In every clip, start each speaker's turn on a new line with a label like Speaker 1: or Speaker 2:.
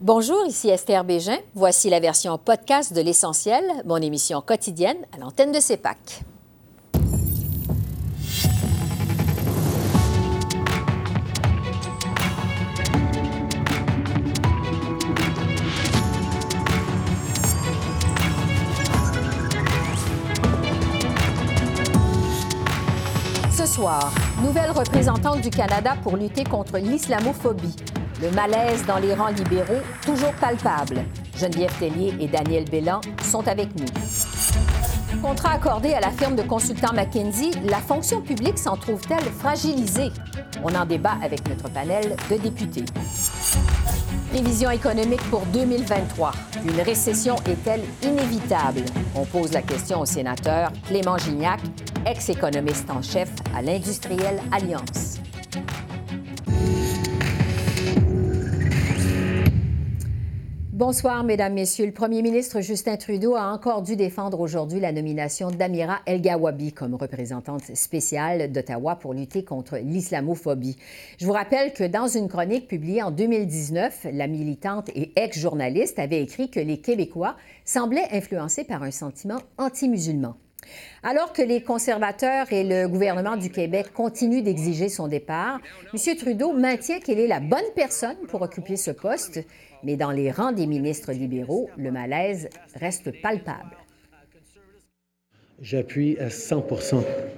Speaker 1: Bonjour, ici Esther Bégin. Voici la version podcast de L'Essentiel, mon émission quotidienne à l'antenne de CEPAC. Ce soir, nouvelle représentante du Canada pour lutter contre l'islamophobie. Le malaise dans les rangs libéraux, toujours palpable. Geneviève Tellier et Daniel Bélan sont avec nous. Contrat accordé à la firme de consultants McKinsey, la fonction publique s'en trouve-t-elle fragilisée? On en débat avec notre panel de députés. Prévision économique pour 2023. Une récession est-elle inévitable? On pose la question au sénateur Clément Gignac, ex-économiste en chef à l'Industrielle Alliance. Bonsoir, Mesdames, Messieurs. Le premier ministre Justin Trudeau a encore dû défendre aujourd'hui la nomination d'Amira El-Gawabi comme représentante spéciale d'Ottawa pour lutter contre l'islamophobie. Je vous rappelle que dans une chronique publiée en 2019, la militante et ex-journaliste avait écrit que les Québécois semblaient influencés par un sentiment anti-musulman. Alors que les conservateurs et le gouvernement du Québec continuent d'exiger son départ, M. Trudeau maintient qu'il est la bonne personne pour occuper ce poste, mais dans les rangs des ministres libéraux, le malaise reste palpable.
Speaker 2: J'appuie à 100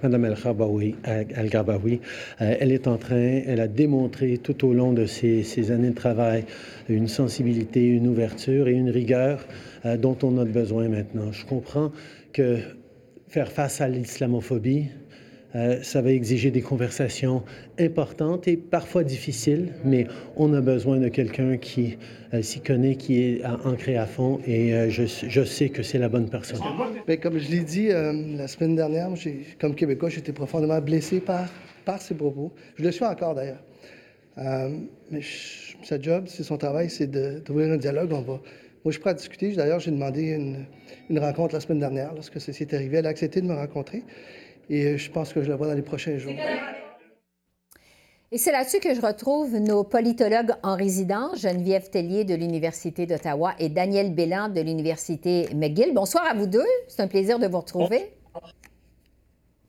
Speaker 2: Mme El-Gabawi. Euh, elle est en train, elle a démontré tout au long de ses, années de travail une sensibilité, une ouverture et une rigueur euh, dont on a besoin maintenant. Je comprends que faire face à l'islamophobie, euh, ça va exiger des conversations importantes et parfois difficiles, mais on a besoin de quelqu'un qui euh, s'y connaît, qui est ancré à fond et euh, je, je, sais que c'est la bonne personne.
Speaker 3: Bien, comme je l'ai dit la semaine dernière, comme Québécois, j'étais profondément blessé par, par ses propos. Je le suis encore d'ailleurs. mais sa job, c'est son travail, c'est d'ouvrir un dialogue. Moi, je suis prêt à discuter. D'ailleurs, j'ai demandé une, rencontre la semaine dernière lorsque ceci est arrivé. Elle a accepté de me rencontrer et euh, je pense que je la vois dans les prochains jours.
Speaker 1: Et c'est là-dessus que je retrouve nos politologues en résidence, Geneviève Tellier de l'Université d'Ottawa et Daniel Bélan de l'Université McGill. Bonsoir à vous deux. C'est un plaisir de vous retrouver.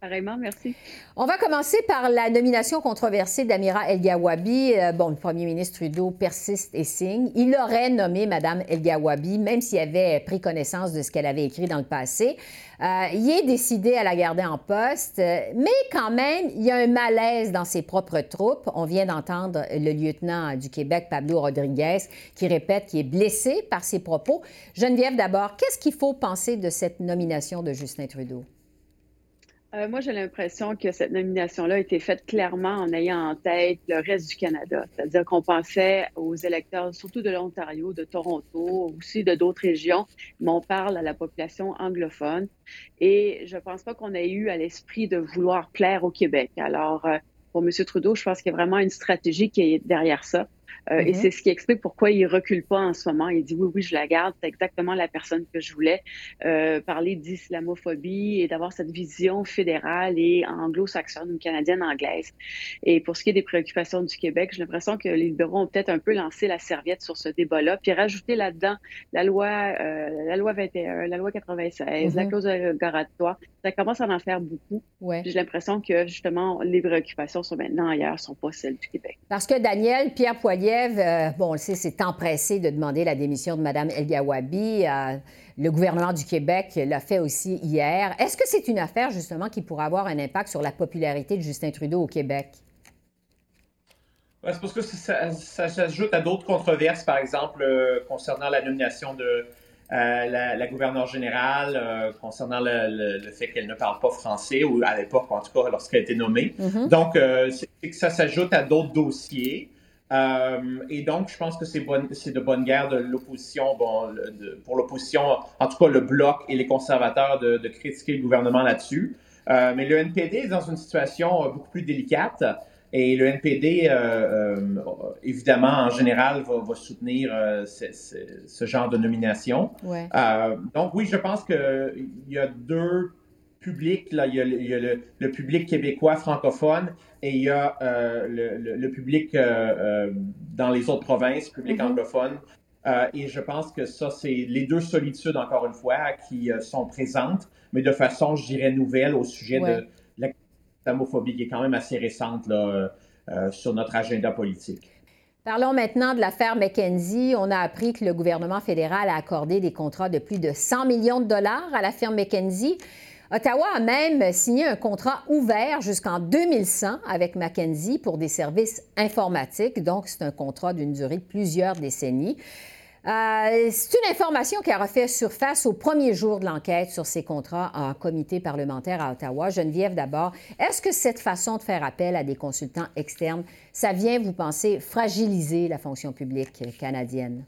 Speaker 4: Pareillement, merci.
Speaker 1: On va commencer par la nomination controversée d'Amira El-Gawabi. Euh, bon, le premier ministre Trudeau persiste et signe. Il aurait nommé Mme El-Gawabi, même s'il avait pris connaissance de ce qu'elle avait écrit dans le passé. Euh, il est décidé à la garder en poste, mais quand même, il y a un malaise dans ses propres troupes. On vient d'entendre le lieutenant du Québec, Pablo Rodriguez, qui répète qu'il est blessé par ses propos. Geneviève, d'abord, qu'est-ce qu'il faut penser de cette nomination de Justin Trudeau?
Speaker 4: Euh, moi, j'ai l'impression que cette nomination-là a été faite clairement en ayant en tête le reste du Canada. C'est-à-dire qu'on pensait aux électeurs, surtout de l'Ontario, de Toronto, aussi de d'autres régions, mais on parle à la population anglophone. Et je ne pense pas qu'on ait eu à l'esprit de vouloir plaire au Québec. Alors, euh, pour M. Trudeau, je pense qu'il y a vraiment une stratégie qui est derrière ça. Euh, et mm-hmm. c'est ce qui explique pourquoi il recule pas en ce moment. Il dit oui, oui, je la garde. C'est exactement la personne que je voulais. Euh, parler d'islamophobie et d'avoir cette vision fédérale et anglo-saxonne ou canadienne-anglaise. Et pour ce qui est des préoccupations du Québec, j'ai l'impression que les libéraux ont peut-être un peu lancé la serviette sur ce débat-là, puis rajouter là-dedans la loi, euh, la loi 21, la loi 96, la mm-hmm. clause dérogatoire. Ça commence à en faire beaucoup. Ouais. J'ai l'impression que justement les préoccupations sont maintenant ailleurs, sont pas celles du Québec.
Speaker 1: Parce que Daniel, Pierre Poilier euh, bon, on le sait, s'est empressé de demander la démission de Mme El Gawabi. Euh, le gouvernement du Québec l'a fait aussi hier. Est-ce que c'est une affaire, justement, qui pourrait avoir un impact sur la popularité de Justin Trudeau au Québec?
Speaker 5: c'est parce que ça, s'ajoute à d'autres controverses, par exemple, euh, concernant la nomination de la, gouverneure générale, concernant le, fait qu'elle ne parle pas français, ou à l'époque, en tout cas, lorsqu'elle a été nommée. Mm-hmm. Donc, c'est que ça s'ajoute à d'autres dossiers. Euh, et donc, je pense que c'est de bonne guerre de l'opposition, bon, pour l'opposition, en tout cas le bloc et les conservateurs, de, critiquer le gouvernement là-dessus. Euh, mais le NPD est dans une situation euh, beaucoup plus délicate. Et le NPD, évidemment, en général, va, soutenir ce, genre de nomination. donc oui, je pense qu'il y a deux public, là, il y a, le, public québécois francophone et il y a euh, le, public euh, euh, dans les autres provinces, public mm-hmm. anglophone. et je pense que ça, c'est les deux solitudes, encore une fois, qui sont présentes, mais de façon, je dirais, nouvelle au sujet de l'islamophobie, qui est quand même assez récente là, sur notre agenda politique.
Speaker 1: Parlons maintenant de l'affaire McKenzie. On a appris que le gouvernement fédéral a accordé des contrats de plus de 100 millions de dollars à la firme McKenzie. Ottawa a même signé un contrat ouvert jusqu'en 2100 avec McKenzie pour des services informatiques. Donc, c'est un contrat d'une durée de plusieurs décennies. Euh, c'est une information qui a refait surface au premier jour de l'enquête sur ces contrats en comité parlementaire à Ottawa. Geneviève, d'abord, est-ce que cette façon de faire appel à des consultants externes, ça vient, vous pensez, fragiliser la fonction publique canadienne?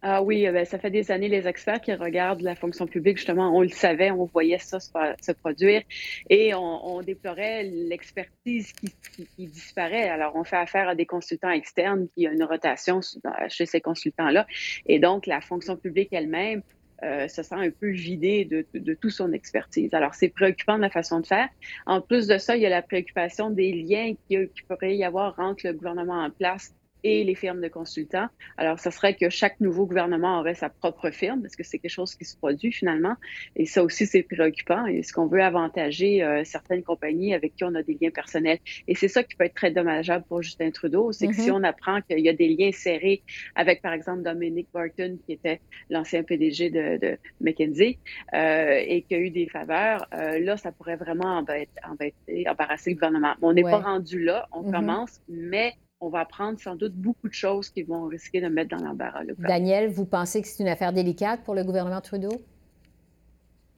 Speaker 4: Ah oui, euh, ben, ça fait des années, les experts qui regardent la fonction publique, justement, on le savait, on voyait ça se, produire et on, déplorait l'expertise qui, disparaît. Alors, on fait affaire à des consultants externes qui ont une rotation chez ces consultants-là. Et donc, la fonction publique elle-même euh, se sent un peu vidée de, de, toute son expertise. Alors, c'est préoccupant de la façon de faire. En plus de ça, il y a la préoccupation des liens qui, qui pourrait y avoir entre le gouvernement en place et les firmes de consultants. Alors, ce serait que chaque nouveau gouvernement aurait sa propre firme, parce que c'est quelque chose qui se produit finalement. Et ça aussi, c'est préoccupant. Est-ce qu'on veut avantager euh, certaines compagnies avec qui on a des liens personnels? Et c'est ça qui peut être très dommageable pour Justin Trudeau, c'est que si mm-hmm. on apprend qu'il y a des liens serrés avec, par exemple, Dominic Barton, qui était l'ancien PDG de, de McKinsey, euh, et qu'il y a eu des faveurs, euh, là, ça pourrait vraiment embêter, embêter, embarrasser le gouvernement. On n'est pas rendu là, on mm-hmm. commence, mais on va apprendre sans doute beaucoup de choses qui vont risquer de mettre dans l'embarras.
Speaker 1: Daniel, vous pensez que c'est une affaire délicate pour le gouvernement Trudeau?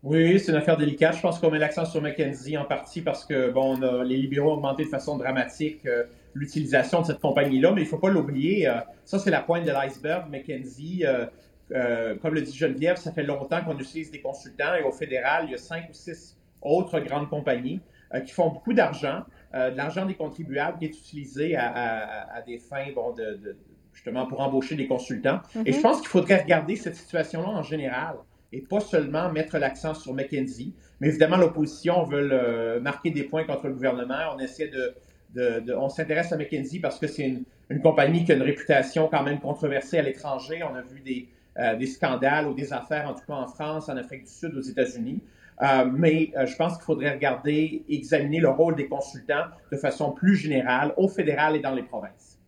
Speaker 5: Oui, c'est une affaire délicate. Je pense qu'on met l'accent sur McKenzie en partie parce que, bon, les libéraux ont augmenté de façon dramatique euh, l'utilisation de cette compagnie-là, mais il ne faut pas l'oublier. Euh, ça, c'est la pointe de l'iceberg. McKenzie, euh, comme le dit Geneviève, ça fait longtemps qu'on utilise des consultants et au fédéral, il y a cinq ou six autres grandes compagnies qui font beaucoup d'argent. Euh, de l'argent des contribuables qui est utilisé à, des fins, bon, de, justement, pour embaucher des consultants. Et je mhm. pense qu'il faudrait regarder cette situation-là en général et pas seulement mettre l'accent sur McKenzie. Mais évidemment, l'opposition veut euh, marquer des points contre le gouvernement. On essaie de, de, on s'intéresse à McKenzie parce que c'est une, une, compagnie qui a une réputation quand même controversée à l'étranger. On a vu des, euh, des scandales ou des affaires, en tout cas en France, en Afrique du Sud, aux États-Unis. Euh, mais euh, je pense qu'il faudrait regarder, examiner le rôle des consultants de façon plus générale au fédéral et dans les provinces.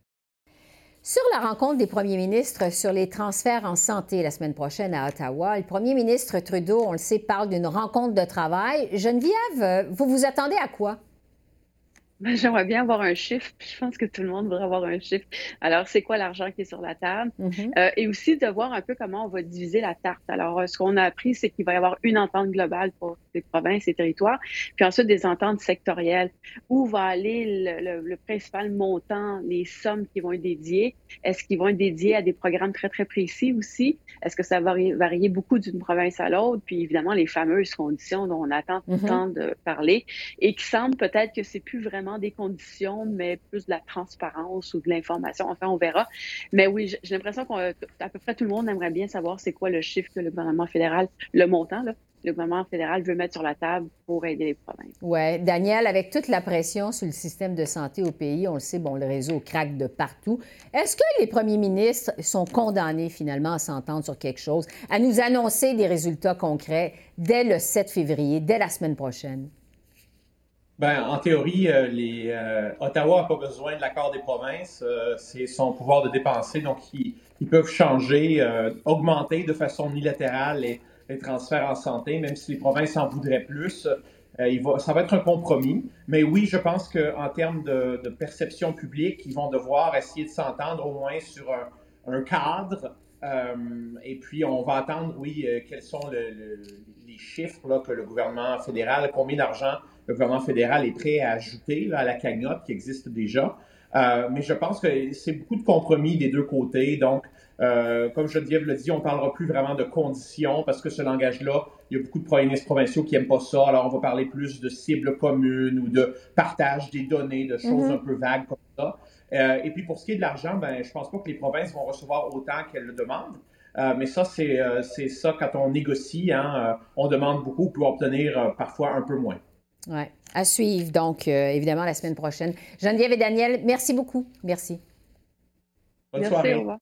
Speaker 1: Sur la rencontre des premiers ministres sur les transferts en santé la semaine prochaine à Ottawa, le premier ministre Trudeau, on le sait, parle d'une rencontre de travail. Geneviève, vous vous attendez à quoi?
Speaker 4: Ben, j'aimerais bien avoir un chiffre. Je pense que tout le monde voudrait avoir un chiffre. Alors, c'est quoi l'argent qui est sur la table? Mm-hmm. Euh, et aussi de voir un peu comment on va diviser la tarte. Alors, euh, ce qu'on a appris, c'est qu'il va y avoir une entente globale pour les provinces et territoires, puis ensuite des ententes sectorielles. Où va aller le, principal montant, les sommes qui vont être dédiées? Est-ce qu'ils vont être dédiés à des programmes très, très précis aussi? Est-ce que ça va varier, beaucoup d'une province à l'autre? Puis évidemment, les fameuses conditions dont on attend tout le temps de parler et qui semblent peut-être que c'est plus vraiment des conditions, mais plus de la transparence ou de l'information. Enfin, on verra. Mais oui, j'ai l'impression qu'à peu près tout le monde aimerait bien savoir c'est quoi le chiffre que le gouvernement fédéral, le montant, là, le gouvernement fédéral veut mettre sur la table pour aider les provinces.
Speaker 1: Oui. Daniel, avec toute la pression sur le système de santé au pays, on le sait, bon, le réseau craque de partout. Est-ce que les premiers ministres sont condamnés finalement à s'entendre sur quelque chose, à nous annoncer des résultats concrets dès le 7 février, dès la semaine prochaine?
Speaker 5: Ben, en théorie, euh, les, euh, Ottawa n'a pas besoin de l'accord des provinces. Euh, c'est son pouvoir de dépenser. Donc, ils, peuvent changer, augmenter de façon unilatérale les, transferts en santé, même si les provinces en voudraient plus. Ça va être un compromis. Mais oui, je pense qu'en termes de, perception publique, ils vont devoir essayer de s'entendre au moins sur un, un cadre. et puis, on va attendre, oui, quels sont les chiffres là, que le gouvernement fédéral, combien d'argent le gouvernement fédéral est prêt à ajouter à la cagnotte qui existe déjà. Euh, mais je pense que c'est beaucoup de compromis des deux côtés. Donc, euh, comme Geneviève le dit, on ne parlera plus vraiment de conditions parce que ce langage-là, il y a beaucoup de premiers ministres provinciaux qui n'aiment pas ça. Alors, on va parler plus de cibles communes ou de partage des données, de choses mm-hmm. un peu vagues comme ça. Euh, et puis, pour ce qui est de l'argent, ben, je ne pense pas que les provinces vont recevoir autant qu'elles le demandent. Euh, mais ça, c'est ça quand on négocie. Hein, on demande beaucoup pour obtenir parfois un peu moins.
Speaker 1: Oui, à suivre. Donc, euh, évidemment, la semaine prochaine. Geneviève et Daniel, merci beaucoup. Merci.
Speaker 5: Bonne soirée. Au revoir.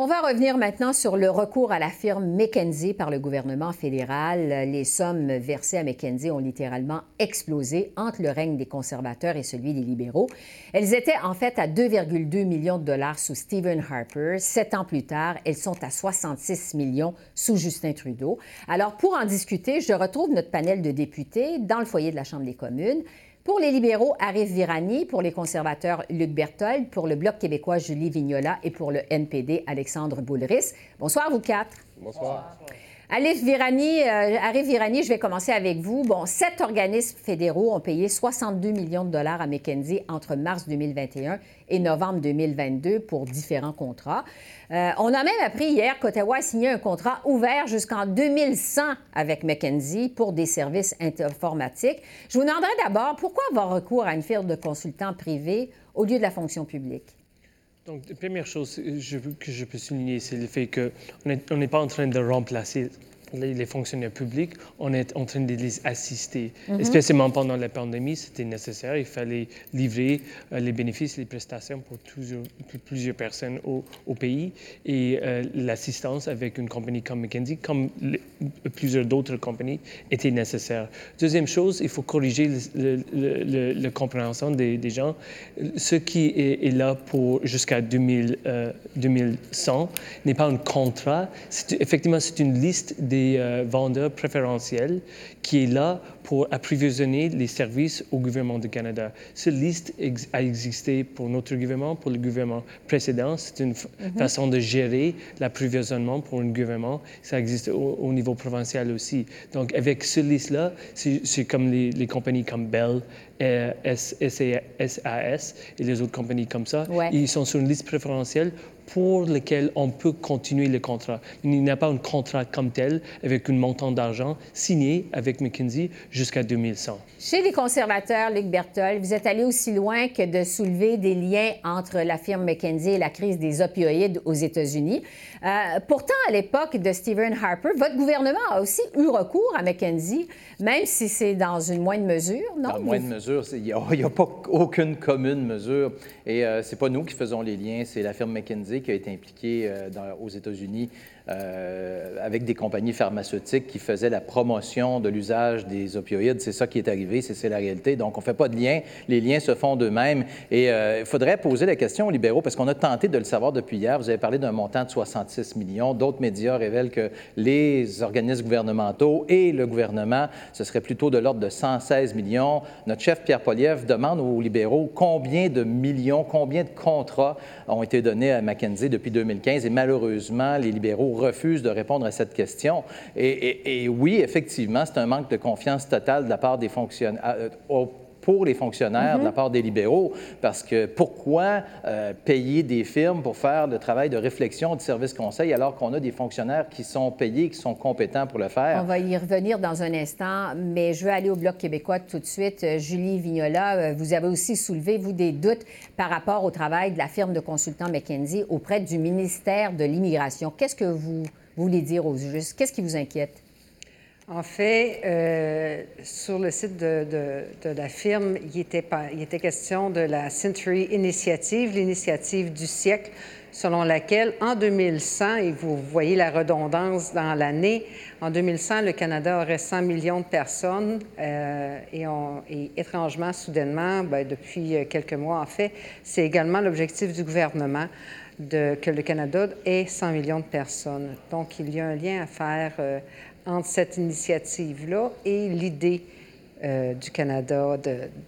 Speaker 1: On va revenir maintenant sur le recours à la firme McKenzie par le gouvernement fédéral. Les sommes versées à McKenzie ont littéralement explosé entre le règne des conservateurs et celui des libéraux. Elles étaient en fait à 2,2 millions de dollars sous Stephen Harper. Sept ans plus tard, elles sont à 66 millions sous Justin Trudeau. Alors, pour en discuter, je retrouve notre panel de députés dans le foyer de la Chambre des communes. Pour les libéraux, Arif Virani. Pour les conservateurs, Luc Berthold. Pour le Bloc québécois, Julie Vignola. Et pour le NPD, Alexandre Boulris. Bonsoir, vous quatre.
Speaker 6: Bonsoir.
Speaker 1: Arif Virani, euh, Virani, je vais commencer avec vous. Bon, sept organismes fédéraux ont payé 62 millions de dollars à McKenzie entre mars 2021 et novembre 2022 pour différents contrats. Euh, on a même appris hier qu'Ottawa a signé un contrat ouvert jusqu'en 2100 avec McKenzie pour des services informatiques. Je vous demanderai d'abord pourquoi avoir recours à une firme de consultants privés au lieu de la fonction publique?
Speaker 6: Donc, la première chose que je peux souligner, c'est le fait qu'on n'est pas en train de remplacer les, fonctionnaires publics, on est en train de les assister. Mm Spécialement pendant la pandémie, c'était nécessaire. Il fallait livrer euh, les bénéfices, les prestations pour, plusieurs personnes au, pays. Et euh, l'assistance avec une compagnie comme McKinsey, comme plusieurs d'autres compagnies, était nécessaire. Deuxième chose, il faut corriger la compréhension des, gens. Ce qui est, là pour jusqu'à 2100 euh, n'est pas un contrat. Effectivement, c'est une liste des des euh, vendeurs préférentiels qui est là pour approvisionner les services au gouvernement du Canada. Cette liste a existé pour notre gouvernement, pour le gouvernement précédent. C'est une mhm. façon de gérer l'approvisionnement pour un gouvernement. Ça existe au, niveau provincial aussi. Donc, avec cette liste-là, c'est comme les, compagnies comme Bell, SAS et les autres compagnies comme ça. Ils sont sur une liste préférentielle pour lequel on peut continuer le contrat. Il n'y a pas un contrat comme tel avec un montant d'argent signé avec McKinsey jusqu'à 2100.
Speaker 1: Chez les conservateurs, Luc Berthold, vous êtes allé aussi loin que de soulever des liens entre la firme McKinsey et la crise des opioïdes aux États-Unis. Euh, pourtant, à l'époque de Stephen Harper, votre gouvernement a aussi eu recours à McKenzie, même si c'est dans une moindre mesure, non?
Speaker 7: Dans une moindre mesure. Il n'y a, pas aucune commune mesure. Et euh, c'est pas nous qui faisons les liens, c'est la firme McKinsey qui a été impliquée euh, aux États-Unis avec des compagnies pharmaceutiques qui faisaient la promotion de l'usage des opioïdes. C'est ça qui est arrivé, c'est la réalité. Donc, on ne fait pas de lien. Les liens se font d'eux-mêmes. Et euh, il faudrait poser la question aux libéraux, parce qu'on a tenté de le savoir depuis hier. Vous avez parlé d'un montant de 66 millions. D'autres médias révèlent que les organismes gouvernementaux et le gouvernement, ce serait plutôt de l'ordre de 116 millions. Notre chef Pierre Poliev demande aux libéraux combien de millions, combien de contrats ont été donnés à McKenzie depuis 2015. Et malheureusement, les libéraux refuse de répondre à cette question. Et, oui, effectivement, c'est un manque de confiance totale de la part des fonctionnaires. Euh, pour les fonctionnaires de la part des libéraux, parce que pourquoi euh, payer des firmes pour faire le travail de réflexion du service conseil alors qu'on a des fonctionnaires qui sont payés, qui sont compétents pour le faire?
Speaker 1: On va y revenir dans un instant, mais je veux aller au Bloc québécois tout de suite. Euh, Julie Vignola, vous avez aussi soulevé, vous, des doutes par rapport au travail de la firme de consultants McKenzie auprès du ministère de l'Immigration. Qu'est-ce que vous voulez dire aux justes? Qu'est-ce qui vous inquiète?
Speaker 8: En fait, euh, sur le site de, la firme, il était, il était, question de la Century Initiative, l'initiative du siècle, selon laquelle en 2100, et vous voyez la redondance dans l'année, en 2100, le Canada aurait 100 millions de personnes euh, et, on, et, étrangement, soudainement, bien, depuis quelques mois en fait, c'est également l'objectif du gouvernement de, que le Canada ait 100 millions de personnes. Donc, il y a un lien à faire euh, entre cette initiative-là et l'idée euh, du Canada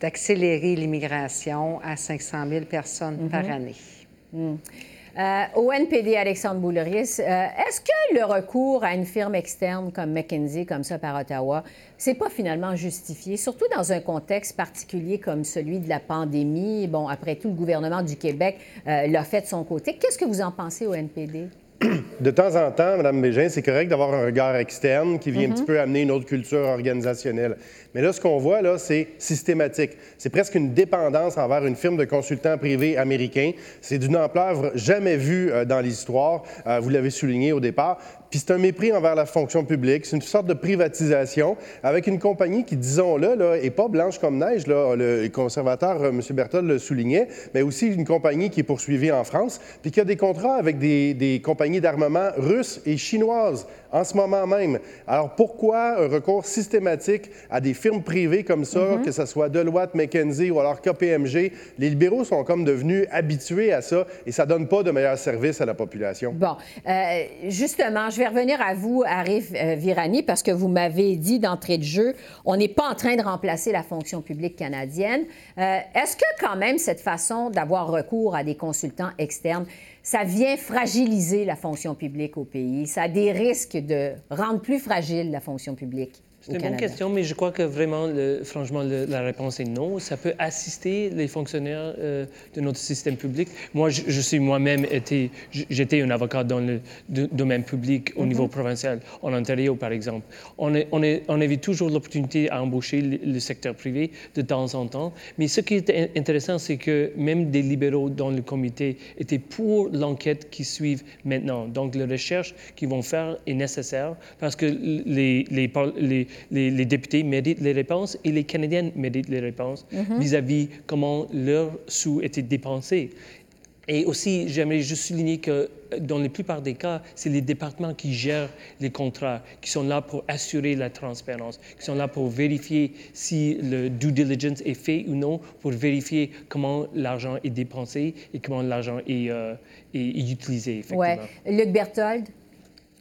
Speaker 8: d'accélérer l'immigration à 500 000 personnes par mm-hmm. année.
Speaker 1: Mm. Euh, au NPD, Alexandre Bouleris, euh, est-ce que le recours à une firme externe comme McKinsey, comme ça par Ottawa, c'est pas finalement justifié, surtout dans un contexte particulier comme celui de la pandémie? Bon, après tout, le gouvernement du Québec euh, l'a fait de son côté. Qu'est-ce que vous en pensez au NPD?
Speaker 9: de temps en temps, Mme Bégin, c'est correct d'avoir un regard externe qui vient un petit mhm. peu amener une autre culture organisationnelle. Mais là, ce qu'on voit, là, c'est systématique. C'est presque une dépendance envers une firme de consultants privés américains. C'est d'une ampleur jamais vue euh, dans l'histoire. Euh, vous l'avez souligné au départ. Puis c'est un mépris envers la fonction publique. C'est une sorte de privatisation avec une compagnie qui, disons-le, là, est pas blanche comme neige. Là. Le conservateur, euh, M. Berthold, le soulignait, mais aussi une compagnie qui est poursuivie en France, puis qui a des contrats avec des, des compagnies d'armement russes et chinoises en ce moment même. Alors pourquoi un recours systématique à des firmes privées comme ça,
Speaker 1: Mm-hmm.
Speaker 9: que ce soit Deloitte, McKenzie ou alors KPMG? Les libéraux sont comme devenus habitués à ça et ça donne pas de meilleurs services à la population.
Speaker 1: Bon, euh, justement, je vais revenir à vous, Arif euh, Virani, parce que vous m'avez dit d'entrée de jeu, on n'est pas en train de remplacer la fonction publique canadienne. Euh, Est-ce que quand même cette façon d'avoir recours à des consultants externes, ça vient fragiliser la fonction publique au pays? Ça a des risques de rendre plus fragile la fonction publique?
Speaker 6: C'est une bonne question, mais je crois que vraiment, le- franchement, le- la réponse est non. Ça peut assister les fonctionnaires euh, de notre système public. Moi, je, je suis moi-même été, j'étais un avocat dans le do- domaine public au niveau provincial, en Ontario, par exemple. On, est, on, est, on avait toujours l'opportunité à embaucher le, le secteur privé de temps en temps. Mais ce qui est in- intéressant, c'est que même des libéraux dans le comité étaient pour l'enquête qui suivent maintenant. Donc, la recherche qu'ils vont faire est nécessaire parce que les, les, les, les, les députés méritent les réponses et les Canadiens méritent les réponses vis-à-vis comment leurs sous étaient dépensés. Et aussi, j'aimerais juste souligner que euh, dans la plupart des cas, c'est les départements qui gèrent les contrats, qui sont là pour assurer la transparence, qui sont là pour vérifier si le due diligence est fait ou non, pour vérifier comment l'argent est dépensé et comment l'argent est, euh, est- utilisé, effectivement.
Speaker 1: Oui. Luc Berthold?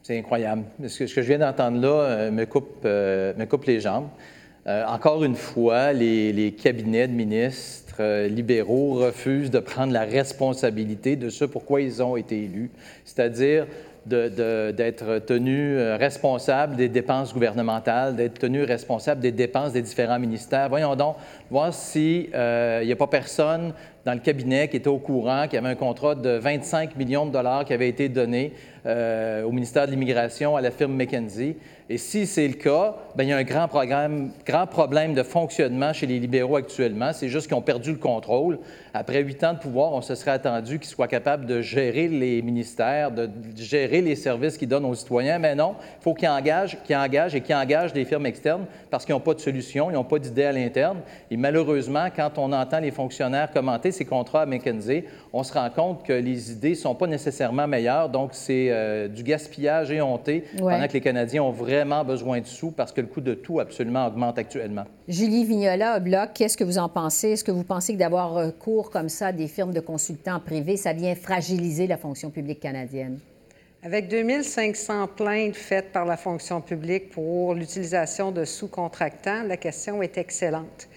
Speaker 7: C'est incroyable. Ce que, je viens d'entendre là euh, me, coupe, euh, me coupe les jambes. Euh, encore une fois, les, cabinets de ministres libéraux refusent de prendre la responsabilité de ce pourquoi ils ont été élus, c'est-à-dire d'être tenus euh, responsables des dépenses gouvernementales, d'être tenus responsables des dépenses des différents ministères. Voyons donc, voir s'il n'y a pas personne dans le cabinet qui était au courant qu'il y avait un contrat de 25 millions de dollars qui avait été donné euh, au ministère de l'Immigration à la firme McKenzie. Et si c'est le cas, bien, il y a un grand, programme, grand problème de fonctionnement chez les libéraux actuellement. C'est juste qu'ils ont perdu le contrôle. Après huit ans de pouvoir, on se serait attendu qu'ils soient capables de gérer les ministères, de gérer les services qu'ils donnent aux citoyens. Mais non, il faut qu'ils engagent, qu'ils engagent et qu'ils engagent des firmes externes parce qu'ils n'ont pas de solution, ils n'ont pas d'idée à l'interne. Et malheureusement, quand on entend les fonctionnaires commenter ces contrats à McKenzie, on se rend compte que les idées ne sont pas nécessairement meilleures. Donc, c'est euh, du gaspillage éhonté
Speaker 1: Ouais.
Speaker 7: pendant que les Canadiens ont vraiment besoin de sous parce que le coût de tout absolument augmente actuellement.
Speaker 1: Julie Vignola, au Bloc, qu'est-ce que vous en pensez? Est-ce que vous pensez que d'avoir recours comme ça à des firmes de consultants privés, ça vient fragiliser la fonction publique canadienne?
Speaker 8: Avec 2500 plaintes faites par la fonction publique pour l'utilisation de sous-contractants, la question est excellente.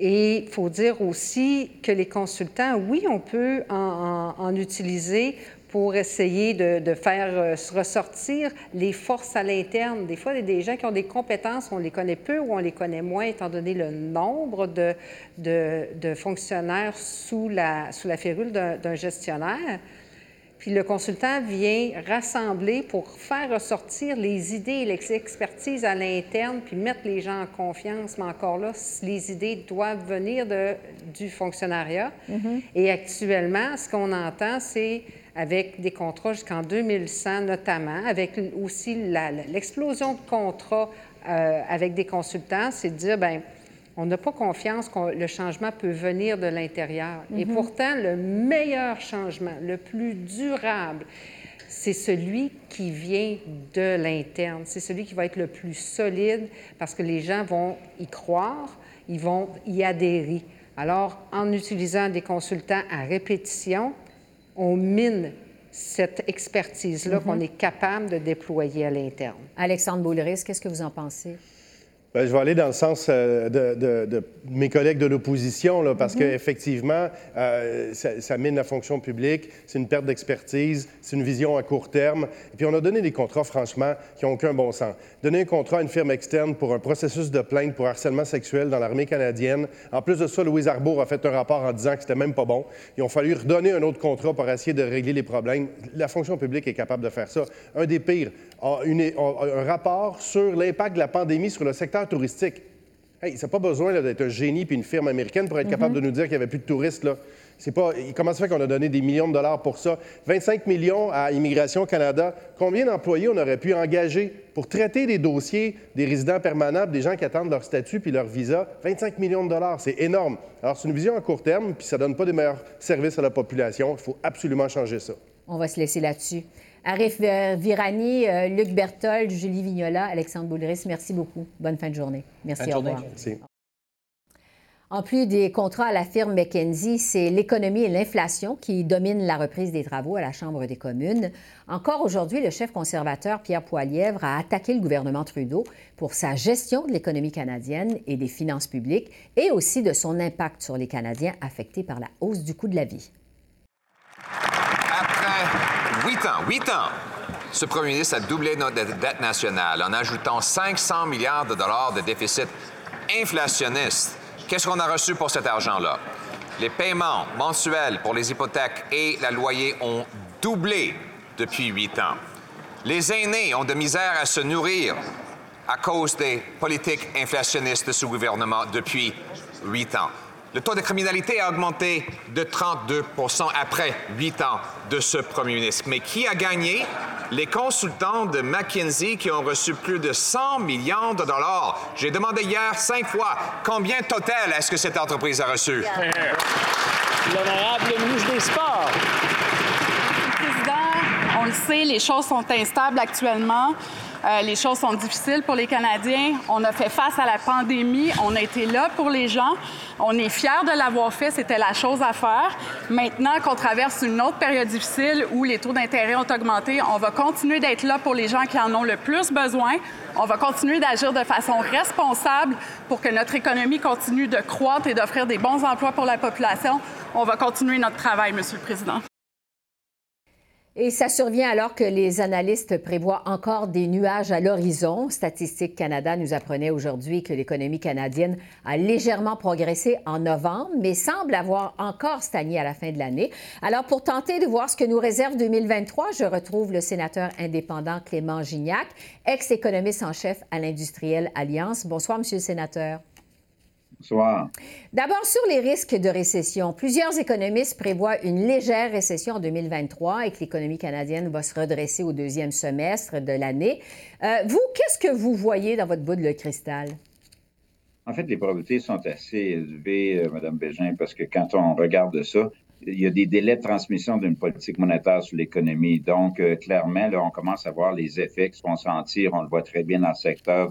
Speaker 8: Et il faut dire aussi que les consultants, oui, on peut en, en- en utiliser pour essayer de, de faire euh, ressortir les forces à l'interne. Des fois, il y a des gens qui ont des compétences, on les connaît peu ou on les connaît moins, étant donné le nombre de, de- de fonctionnaires sous la, sous la férule d'un gestionnaire. Puis le consultant vient rassembler pour faire ressortir les idées et l'expertise à l'interne, puis mettre les gens en confiance. Mais encore là, les idées doivent venir de, du fonctionnariat. Et actuellement, ce qu'on entend, c'est avec des contrats jusqu'en 2100 notamment, avec aussi l'explosion de contrats euh, avec des consultants, c'est de dire, ben on n'a pas confiance que le changement peut venir de l'intérieur. Et pourtant, le meilleur changement, le plus durable, c'est celui qui vient de l'interne. C'est celui qui va être le plus solide parce que les gens vont y croire, ils vont y adhérer. Alors, en utilisant des consultants à répétition, on mine cette expertise-là qu'on est capable de déployer à l'interne.
Speaker 1: Alexandre Boulris, qu'est-ce que vous en pensez?
Speaker 9: Ben, je vais aller dans le sens euh, de, de- de mes collègues de l'opposition, parce qu'effectivement, euh, ça, ça mine la fonction publique, c'est une perte d'expertise, c'est une vision à court terme. Et puis, on a donné des contrats, franchement, qui n'ont aucun bon sens. Donner un contrat à une firme externe pour un processus de plainte pour harcèlement sexuel dans l'armée canadienne. En plus de ça, Louise Arbour a fait un rapport en disant que c'était même pas bon. Ils ont fallu redonner un autre contrat pour essayer de régler les problèmes. La fonction publique est capable de faire ça. Un des pires, a une- a un rapport sur l'impact de la pandémie sur le secteur touristique. Hey, ça n'a pas besoin d'être un génie puis une firme américaine pour être capable de nous dire qu'il n'y avait plus de touristes. Là. Pas, comment ça fait qu'on a donné des millions de dollars pour ça? 25 millions à Immigration Canada. Combien d'employés on aurait pu engager pour traiter des dossiers des résidents permanents, des gens qui attendent leur statut puis leur visa? 25 millions de dollars, c'est énorme. Alors, c'est une vision à court terme, puis ça ne donne pas des meilleurs services à la population. Il faut absolument changer ça.
Speaker 1: On va se laisser là-dessus. Arif Virani, euh, Luc Berthold, Julie Vignola, Alexandre Boulris, merci beaucoup. Bonne fin de journée. Merci.
Speaker 7: Bonne
Speaker 1: au
Speaker 7: journée.
Speaker 1: En plus des contrats à la firme McKenzie, c'est l'économie et l'inflation qui dominent la reprise des travaux à la Chambre des communes. Encore aujourd'hui, le chef conservateur Pierre Poilièvre a attaqué le gouvernement Trudeau pour sa gestion de l'économie canadienne et des finances publiques et aussi de son impact sur les Canadiens affectés par la hausse du coût de la vie.
Speaker 10: Après huit ans, huit ans, ce premier ministre a doublé notre dette nationale en ajoutant 500 milliards de dollars de déficit inflationniste Qu'est-ce qu'on a reçu pour cet argent-là? Les paiements mensuels pour les hypothèques et la loyer ont doublé depuis huit ans. Les aînés ont de misère à se nourrir à cause des politiques inflationnistes de ce gouvernement depuis huit ans. Le taux de criminalité a augmenté de 32% après huit ans de ce premier ministre. Mais qui a gagné? Les consultants de McKinsey qui ont reçu plus de 100 millions de dollars. J'ai demandé hier cinq fois combien total est-ce que cette entreprise a reçu?
Speaker 11: L'honorable ministre des Sports.
Speaker 12: Président, on le sait, les choses sont instables actuellement. Euh, les choses sont difficiles pour les Canadiens. On a fait face à la pandémie. On a été là pour les gens. On est fiers de l'avoir fait. C'était la chose à faire. Maintenant qu'on traverse une autre période difficile où les taux d'intérêt ont augmenté, on va continuer d'être là pour les gens qui en ont le plus besoin. On va continuer d'agir de façon responsable pour que notre économie continue de croître et d'offrir des bons emplois pour la population. On va continuer notre travail, Monsieur le Président.
Speaker 1: Et ça survient alors que les analystes prévoient encore des nuages à l'horizon. Statistique Canada nous apprenait aujourd'hui que l'économie canadienne a légèrement progressé en novembre, mais semble avoir encore stagné à la fin de l'année. Alors, pour tenter de voir ce que nous réserve 2023, je retrouve le sénateur indépendant Clément Gignac, ex-économiste en chef à l'Industrielle Alliance. Bonsoir, Monsieur le sénateur.
Speaker 13: Bonsoir.
Speaker 1: D'abord, sur les risques de récession. Plusieurs économistes prévoient une légère récession en 2023 et que l'économie canadienne va se redresser au deuxième semestre de l'année. Euh, vous, qu'est-ce que vous voyez dans votre bout de cristal?
Speaker 13: En fait, les probabilités sont assez élevées, euh, Mme Bégin, parce que quand on regarde ça, il y a des délais de transmission d'une politique monétaire sur l'économie. Donc, euh, clairement, là, on commence à voir les effets qui se vont sentir. On le voit très bien dans le secteur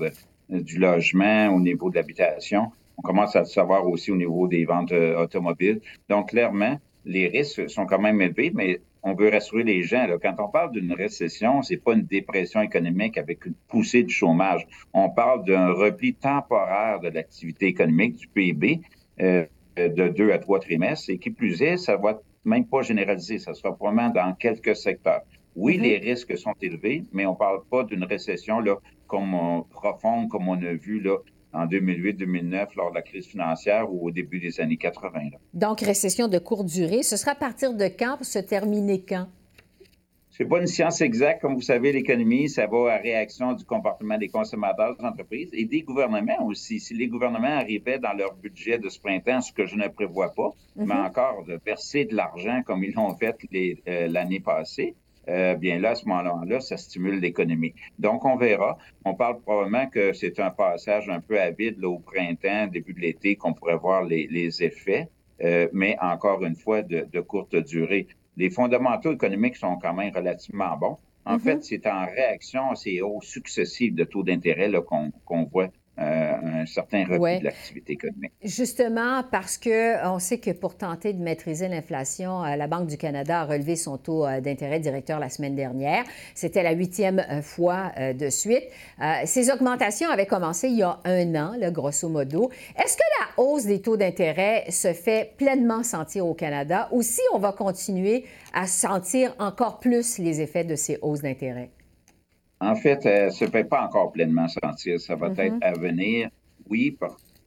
Speaker 13: du logement, au niveau de l'habitation. On commence à le savoir aussi au niveau des ventes euh, automobiles. Donc, clairement, les risques sont quand même élevés, mais on veut rassurer les gens. Quand on parle d'une récession, c'est pas une dépression économique avec une poussée du chômage. On parle d'un repli temporaire de l'activité économique du PIB euh, de deux à trois trimestres. Et qui plus est, ça va même pas généraliser. Ça sera probablement dans quelques secteurs. Oui, mm-hmm. les risques sont élevés, mais on ne parle pas d'une récession là, comme, euh, profonde comme on a vu là, en 2008-2009 lors de la crise financière ou au début des années 80.
Speaker 1: Donc, récession de courte durée. Ce sera à partir de quand pour se terminer? Quand?
Speaker 13: C'est pas une science exacte. Comme vous savez, l'économie, ça va à réaction du comportement des consommateurs, des entreprises et des gouvernements aussi. Si les gouvernements arrivaient dans leur budget de ce printemps, ce que je ne prévois pas, mais mhm. encore de verser de l'argent comme ils l'ont fait euh, l'année passée, euh, bien là, à ce moment-là, ça stimule l'économie. Donc, on verra. On parle probablement que c'est un passage un peu à vide au printemps, début de l'été, qu'on pourrait voir les, effets, euh, mais encore une fois, de, courte durée. Les fondamentaux économiques sont quand même relativement bons. En mm-hmm. fait, c'est en réaction à ces hausses successives de taux d'intérêt qu'on voit euh, un certain repli de l'activité économique.
Speaker 1: Justement, parce qu'on sait que pour tenter de maîtriser l'inflation, euh, la Banque du Canada a relevé son taux euh, d'intérêt directeur la semaine dernière. C'était la huitième fois de suite. Ces augmentations avaient commencé il y a un an, là, grosso modo. Est-ce que la hausse des taux d'intérêt se fait pleinement sentir au Canada ou si on va continuer à sentir encore plus les effets de ces hausses d'intérêt?
Speaker 13: En fait, elle ne se fait pas encore pleinement sentir. Ça va être mm-hmm. à venir. Oui,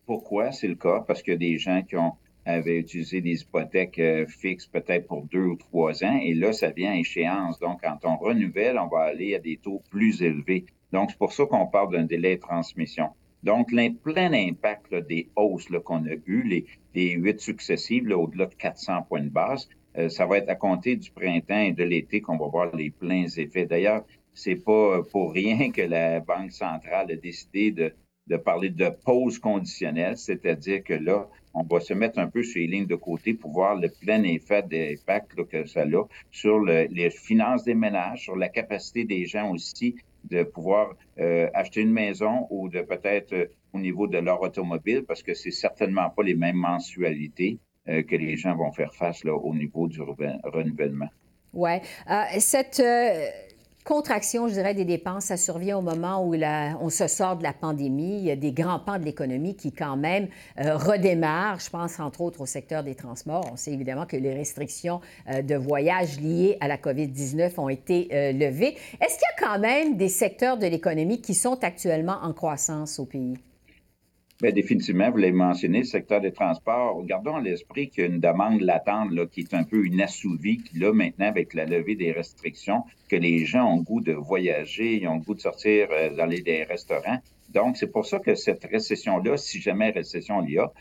Speaker 13: pourquoi c'est le cas? Parce qu'il y a des gens qui ont, avaient utilisé des hypothèques euh, fixes peut-être pour deux ou trois ans, et là, ça vient à échéance. Donc, quand on renouvelle, on va aller à des taux plus élevés. Donc, c'est pour ça qu'on parle d'un délai de transmission. Donc, le plein impact des hausses qu'on a eues, les, les huit successives, au-delà de 400 points de base, euh, ça va être à compter du printemps et de l'été qu'on va voir les pleins effets. D'ailleurs, c'est pas pour rien que la Banque centrale a décidé de, parler de pause conditionnelle, c'est-à-dire que là, on va se mettre un peu sur les lignes de côté pour voir le plein effet d'impact que ça a sur les finances des ménages, sur la capacité des gens aussi de pouvoir euh, acheter une maison ou de peut-être euh, au niveau de leur automobile, parce que c'est certainement pas les mêmes mensualités euh, que les gens vont faire face au niveau du renouvellement.
Speaker 1: Oui. cette contraction, je dirais, des dépenses, ça survient au moment où on se sort de la pandémie. Il y a des grands pans de l'économie qui, quand même, euh, redémarrent. Je pense, entre autres, au secteur des transports. On sait évidemment que les restrictions euh, de voyage liées à la COVID-19 ont été euh, levées. Est-ce qu'il y a quand même des secteurs de l'économie qui sont actuellement en croissance au pays?
Speaker 13: Bien, définitivement, vous l'avez mentionné, le secteur des transports. Gardons à l'esprit qu'il y a une demande latente là, qui est un peu inassouvie, qui là, maintenant, avec la levée des restrictions, que les gens ont goût de voyager, ils ont goût de sortir euh, dans les des restaurants. Donc, c'est pour ça que cette récession-là, si jamais récession il y a,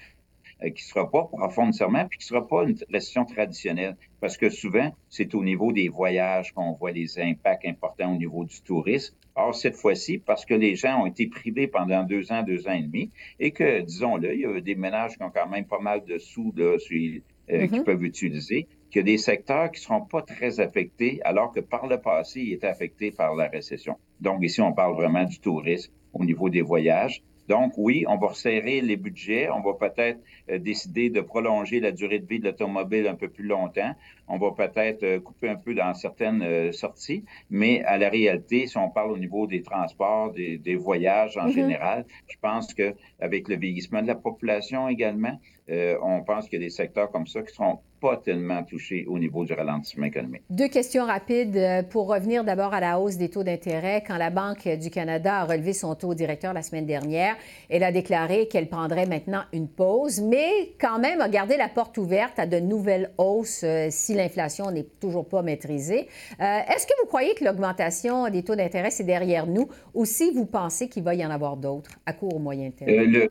Speaker 13: qui ne sera pas profonde nécessairement, puis qui ne sera pas une récession traditionnelle. Parce que souvent, c'est au niveau des voyages qu'on voit les impacts importants au niveau du tourisme. Or, cette fois-ci, parce que les gens ont été privés pendant deux ans, deux ans et demi, et que, disons-le, il y a des ménages qui ont quand même pas mal de sous là, sur, euh, qu'ils mm-hmm. peuvent utiliser, qu'il y a des secteurs qui ne seront pas très affectés, alors que par le passé, ils étaient affectés par la récession. Donc, ici, on parle vraiment du tourisme au niveau des voyages. Donc, oui, on va resserrer les budgets. On va peut-être euh, décider de prolonger la durée de vie de l'automobile un peu plus longtemps. On va peut-être euh, couper un peu dans certaines euh, sorties. Mais à la réalité, si on parle au niveau des transports, des, voyages en mm-hmm. général, je pense qu'avec le vieillissement de la population également, on pense qu'il y a des secteurs comme ça qui seront pas tellement touché au niveau du ralentissement économique.
Speaker 1: Deux questions rapides euh, pour revenir d'abord à la hausse des taux d'intérêt. Quand la Banque du Canada a relevé son taux directeur la semaine dernière, elle a déclaré qu'elle prendrait maintenant une pause, mais quand même a gardé la porte ouverte à de nouvelles hausses euh, si l'inflation n'est toujours pas maîtrisée. Euh, est-ce que vous croyez que l'augmentation des taux d'intérêt, c'est derrière nous ou si vous pensez qu'il va y en avoir d'autres à court ou moyen terme?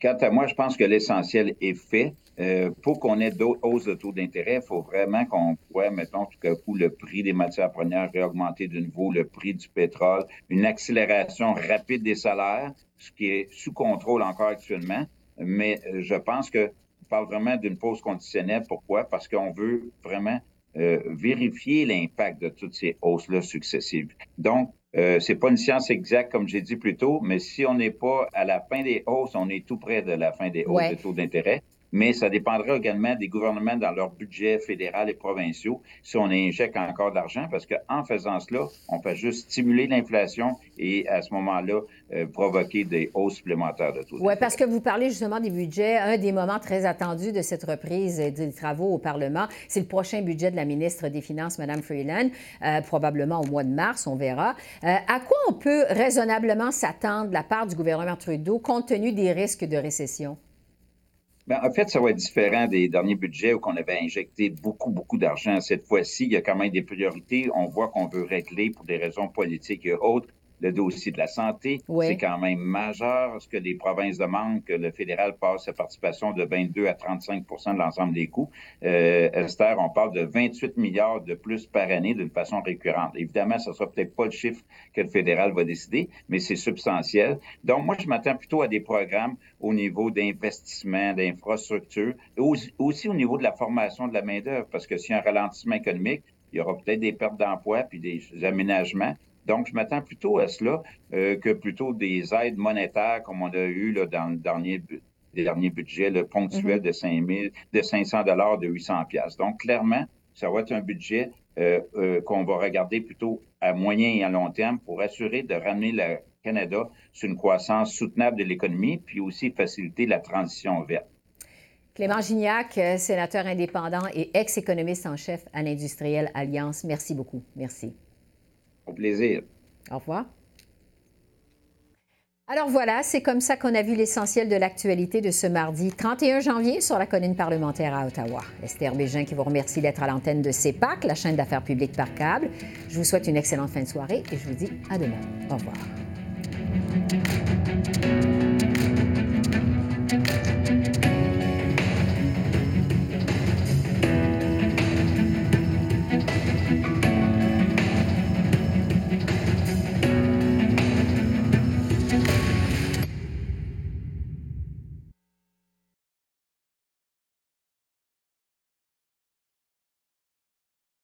Speaker 13: quant à moi, je pense que l'essentiel est fait. Euh, pour qu'on ait d'autres hausses de taux d'intérêt, il faut vraiment qu'on pourrait, mettons, tout à coup, le prix des matières premières réaugmenter de nouveau, le prix du pétrole, une accélération rapide des salaires, ce qui est sous contrôle encore actuellement. Mais euh, je pense que on parle vraiment d'une pause conditionnelle. Pourquoi? Parce qu'on veut vraiment euh, vérifier l'impact de toutes ces hausses-là successives. Donc, euh, c'est pas une science exacte, comme j'ai dit plus tôt, mais si on n'est pas à la fin des hausses, on est tout près de la fin des hausses de taux d'intérêt mais ça dépendra également des gouvernements dans leur budget fédéral et provinciaux si on injecte encore de l'argent, parce qu'en faisant cela, on peut juste stimuler l'inflation et à ce moment-là, euh, provoquer des hausses supplémentaires de taux.
Speaker 1: Oui, parce que vous parlez justement des budgets. Un des moments très attendus de cette reprise des travaux au Parlement, c'est le prochain budget de la ministre des Finances, Mme Freeland, euh, probablement au mois de mars, on verra. Euh, à quoi on peut raisonnablement s'attendre de la part du gouvernement Trudeau compte tenu des risques de récession?
Speaker 13: Ben, en fait, ça va être différent des derniers budgets où on avait injecté beaucoup, beaucoup d'argent. Cette fois-ci, il y a quand même des priorités. On voit qu'on veut régler pour des raisons politiques et autres le dossier de la santé. C'est quand même majeur ce que les provinces demandent, que le fédéral passe sa participation de 22 à 35% de l'ensemble des coûts? Euh, Esther, on parle de 28 milliards de plus par année d'une façon récurrente. Évidemment, ce ne sera peut-être pas le chiffre que le fédéral va décider, mais c'est substantiel. Donc, moi, je m'attends plutôt à des programmes au niveau d'investissement, d'infrastructure, aussi, aussi au niveau de la formation de la main-d'œuvre, parce que s'il y a un ralentissement économique, il y aura peut-être des pertes d'emploi puis des aménagements. Donc, je m'attends plutôt à cela euh, que plutôt des aides monétaires comme on a eu là, dans le dernier, dernier budget le ponctuel mm-hmm. de, de 500 dollars, de 800 pièces. Donc, clairement, ça va être un budget euh, euh, qu'on va regarder plutôt à moyen et à long terme pour assurer de ramener le Canada sur une croissance soutenable de l'économie, puis aussi faciliter la transition verte.
Speaker 1: Clément Gignac, sénateur indépendant et ex-économiste en chef à l'Industrielle Alliance, merci beaucoup. Merci.
Speaker 13: Au plaisir.
Speaker 1: Au revoir. Alors voilà, c'est comme ça qu'on a vu l'essentiel de l'actualité de ce mardi 31 janvier sur la colline parlementaire à Ottawa. Esther Bégin qui vous remercie d'être à l'antenne de CEPAC, la chaîne d'affaires publiques par câble. Je vous souhaite une excellente fin de soirée et je vous dis à demain. Au revoir.